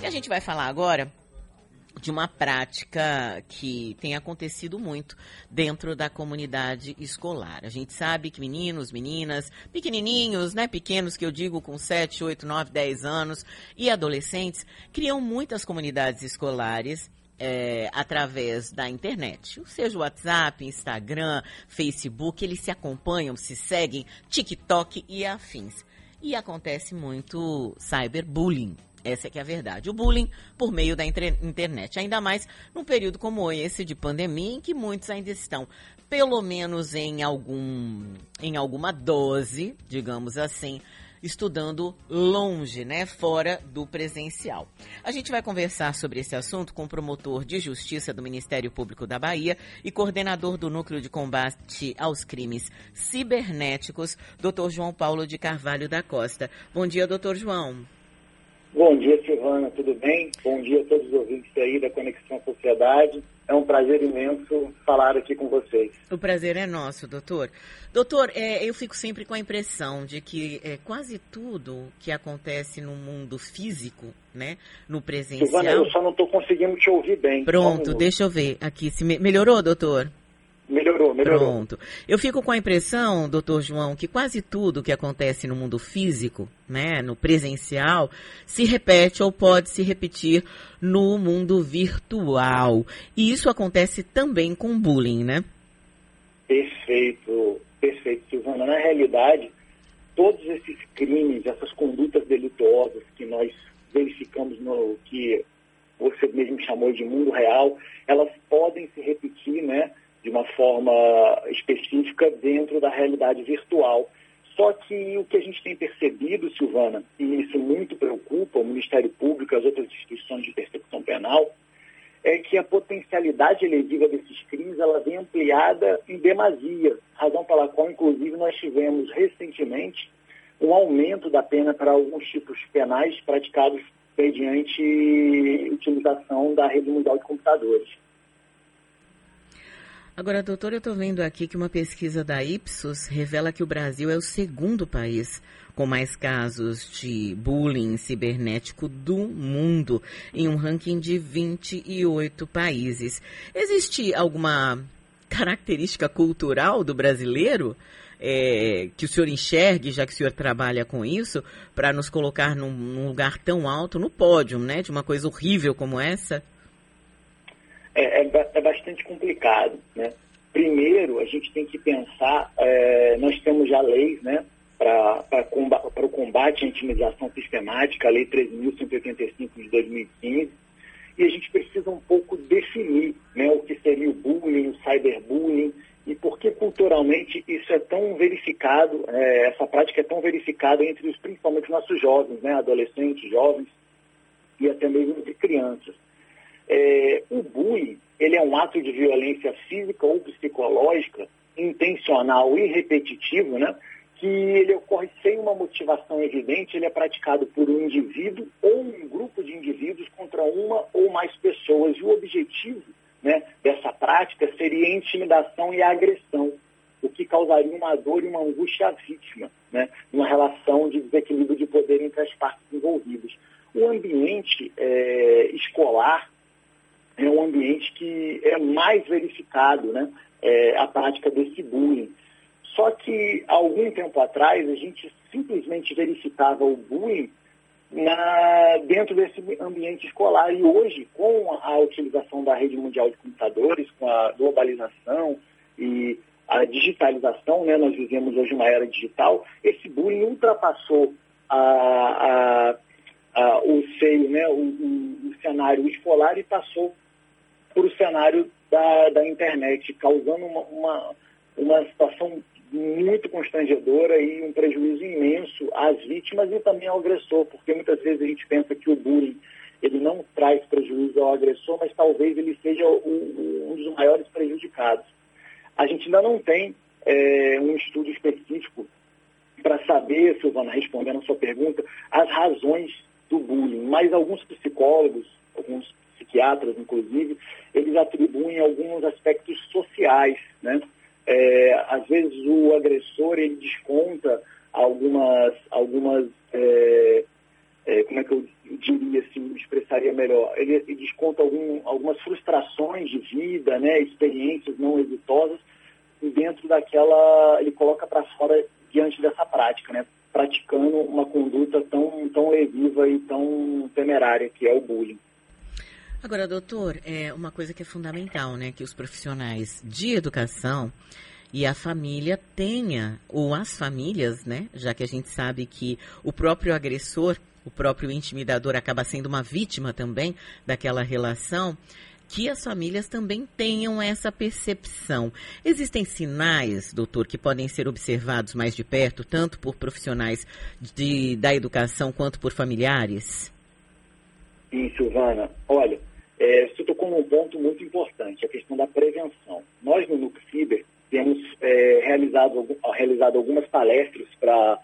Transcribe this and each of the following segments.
E a gente vai falar agora de uma prática que tem acontecido muito dentro da comunidade escolar. A gente sabe que meninos, meninas, pequenininhos, né, pequenos que eu digo com 7, 8, 9, 10 anos e adolescentes, criam muitas comunidades escolares é, através da internet, seja WhatsApp, Instagram, Facebook, eles se acompanham, se seguem, TikTok e afins. E acontece muito cyberbullying, essa é que é a verdade. O bullying por meio da internet. Ainda mais num período como esse de pandemia, em que muitos ainda estão, pelo menos em algum, em alguma dose, digamos assim, estudando longe, né, fora do presencial. A gente vai conversar sobre esse assunto com o promotor de justiça do Ministério Público da Bahia e coordenador do Núcleo de Combate aos Crimes Cibernéticos, Dr. João Paulo de Carvalho da Costa. Bom dia, doutor João. Bom dia, Silvana, tudo bem? Bom dia a todos os ouvintes aí da Conexão Sociedade. É um prazer imenso falar aqui com vocês. O prazer é nosso, doutor. Doutor, é, eu fico sempre com a impressão de que é, quase tudo que acontece no mundo físico, né, no presencial... Silvana, eu só não estou conseguindo te ouvir bem. Pronto, um deixa eu ver aqui. Se me... Melhorou, doutor? Melhorou, melhorou. Pronto. Eu fico com a impressão, doutor João, que quase tudo que acontece no mundo físico, né, no presencial, se repete ou pode se repetir no mundo virtual. E isso acontece também com bullying, né? Perfeito, perfeito, Silvana. Na realidade, todos esses crimes, essas condutas delituosas que nós verificamos no que você mesmo chamou de mundo real, elas podem se repetir, né? De uma forma específica dentro da realidade virtual. Só que o que a gente tem percebido, Silvana, e isso muito preocupa o Ministério Público e as outras instituições de persecução penal, é que a potencialidade lesiva desses crimes ela vem ampliada em demasia, razão pela qual, inclusive, nós tivemos recentemente um aumento da pena para alguns tipos penais praticados mediante utilização da rede mundial de computadores. Agora, doutor, eu estou vendo aqui que uma pesquisa da Ipsos revela que o Brasil é o segundo país com mais casos de bullying cibernético do mundo, em um ranking de 28 países. Existe alguma característica cultural do brasileiro é, que o senhor enxergue, já que o senhor trabalha com isso, para nos colocar num, num, lugar tão alto no pódio, né, de uma coisa horrível como essa? É, é, é bastante complicado. Né? Primeiro, a gente tem que pensar, é, nós temos já leis né, para o combate à intimidação sistemática, a Lei 13.185 de 2015, e a gente precisa um pouco definir né, o que seria o bullying, o cyberbullying, e por que culturalmente isso é tão verificado, é, essa prática é tão verificada entre os, principalmente nossos jovens, né, adolescentes, jovens e até mesmo entre crianças. É, o bullying, ele é um ato de violência física ou psicológica, intencional e repetitivo, né? que ele ocorre sem uma motivação evidente, ele é praticado por um indivíduo ou um grupo de indivíduos contra uma ou mais pessoas. E o objetivo né, dessa prática seria a intimidação e a agressão, o que causaria uma dor e uma angústia à vítima, né, numa relação de desequilíbrio de poder entre as partes envolvidas. O ambiente é, escolar é um ambiente que é mais verificado né, é, a prática desse bullying. Só que, algum tempo atrás, a gente simplesmente verificava o bullying na, dentro desse ambiente escolar. E hoje, com a utilização da rede mundial de computadores, com a globalização e a digitalização, né, nós vivemos hoje uma era digital, esse bullying ultrapassou a, a, a, o seio, né, o, o, o cenário escolar e passou para o cenário da, da internet, causando uma, uma, uma situação muito constrangedora e um prejuízo imenso às vítimas e também ao agressor, porque muitas vezes a gente pensa que o bullying ele não traz prejuízo ao agressor, mas talvez ele seja o, um dos maiores prejudicados. A gente ainda não tem é, um estudo específico para saber, Silvana, respondendo a sua pergunta, as razões do bullying, mas alguns psicólogos, alguns psiquiatras, inclusive, eles atribuem alguns aspectos sociais, né? É, às vezes o agressor ele desconta algumas, algumas é, é, como é que eu diria assim, expressaria seria melhor? Ele, ele desconta algum, algumas frustrações de vida, né, experiências não exitosas, e dentro daquela, ele coloca para fora diante dessa prática, né, praticando uma conduta tão, tão lesiva e tão temerária que é o bullying. Agora, doutor, é uma coisa que é fundamental, né, que os profissionais de educação e a família tenha, ou as famílias, né, já que a gente sabe que o próprio agressor, o próprio intimidador acaba sendo uma vítima também daquela relação, que as famílias também tenham essa percepção. Existem sinais, doutor, que podem ser observados mais de perto, tanto por profissionais de, da educação quanto por familiares? Sim, Silvana. Olha, é, você tocou num ponto muito importante, a questão da prevenção. Nós, no Núcleo temos é, realizado, realizado algumas palestras para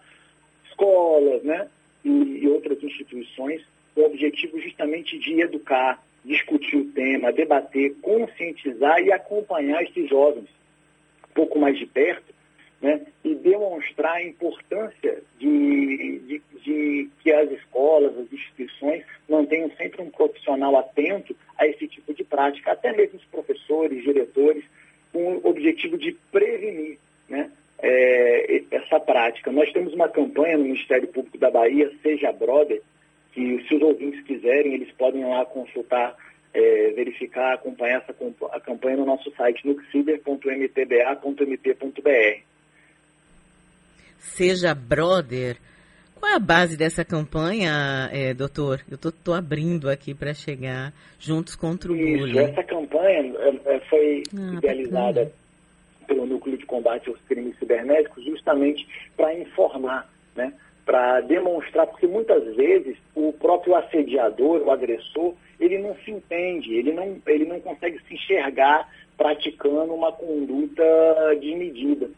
escolas né, e, e outras instituições com o objetivo justamente de educar, discutir o tema, debater, conscientizar e acompanhar esses jovens um pouco mais de perto né, e demonstrar a importância de, de, de, que as escolas, as instituições mantenham sempre um profissional atento a esse tipo de prática, até mesmo os professores, diretores, com o objetivo de prevenir né, é, essa prática. Nós temos uma campanha no Ministério Público da Bahia, Seja Brother, que se os ouvintes quiserem, eles podem ir lá consultar é, verificar, acompanhar essa a campanha no nosso site nuxider.mtba.mp.br. Seja brother. Qual é a base dessa campanha, é, doutor? Eu estou abrindo aqui para chegar juntos contra o Isso, bullying. Essa campanha é, é foi ah, idealizada bacana. pelo Núcleo de Combate aos Crimes Cibernéticos justamente para informar, né? para demonstrar, porque muitas vezes o próprio assediador, o agressor, ele não se entende, ele não, ele não consegue se enxergar praticando uma conduta desmedida.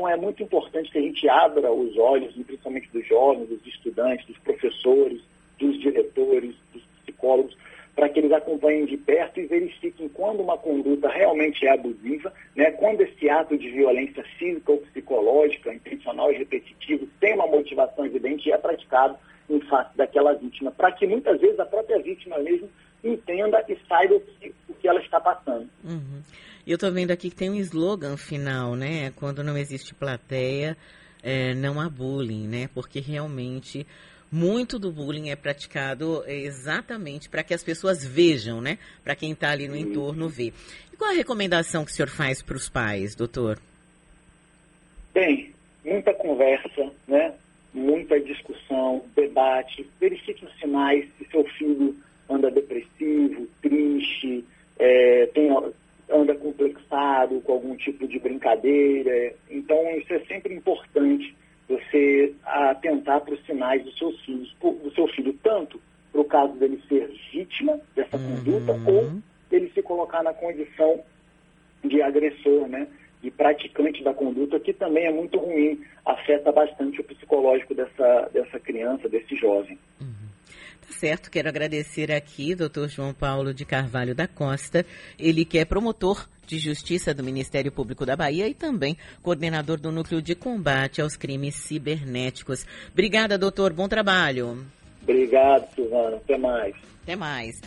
Então é muito importante que a gente abra os olhos, principalmente dos jovens, dos estudantes, dos professores, dos diretores, dos psicólogos, para que eles acompanhem de perto e verifiquem quando uma conduta realmente é abusiva, né, quando esse ato de violência física ou psicológica, intencional e repetitivo, tem uma motivação evidente e é praticado em face daquela vítima, para que muitas vezes a própria vítima mesmo entenda e saiba o que, o que ela está passando. Uhum. Eu estou vendo aqui que tem um slogan final, né? Quando não existe plateia, é, não há bullying, né? Porque realmente muito do bullying é praticado exatamente para que as pessoas vejam, né? Para quem está ali no entorno ver. E qual a recomendação que o senhor faz para os pais, doutor? Bem, muita conversa, né? Muita discussão, debate. Verifique os sinais se seu filho anda depressivo, triste, é, tem, anda complexado com algum tipo de brincadeira. Então, isso é sempre importante você atentar para os sinais dos seus filhos, do seu filho, tanto para o caso dele ser vítima dessa uhum. conduta ou ele se colocar na condição de agressor, né? De praticante da conduta, que também é muito ruim, afeta bastante o psicológico dessa, dessa criança, desse jovem. Uhum. Tá certo, quero agradecer aqui doutor João Paulo de Carvalho da Costa, ele que é promotor de Justiça do Ministério Público da Bahia e também coordenador do Núcleo de Combate aos Crimes Cibernéticos. Obrigada, doutor. Bom trabalho. Obrigado, Silvana. Até mais. Até mais.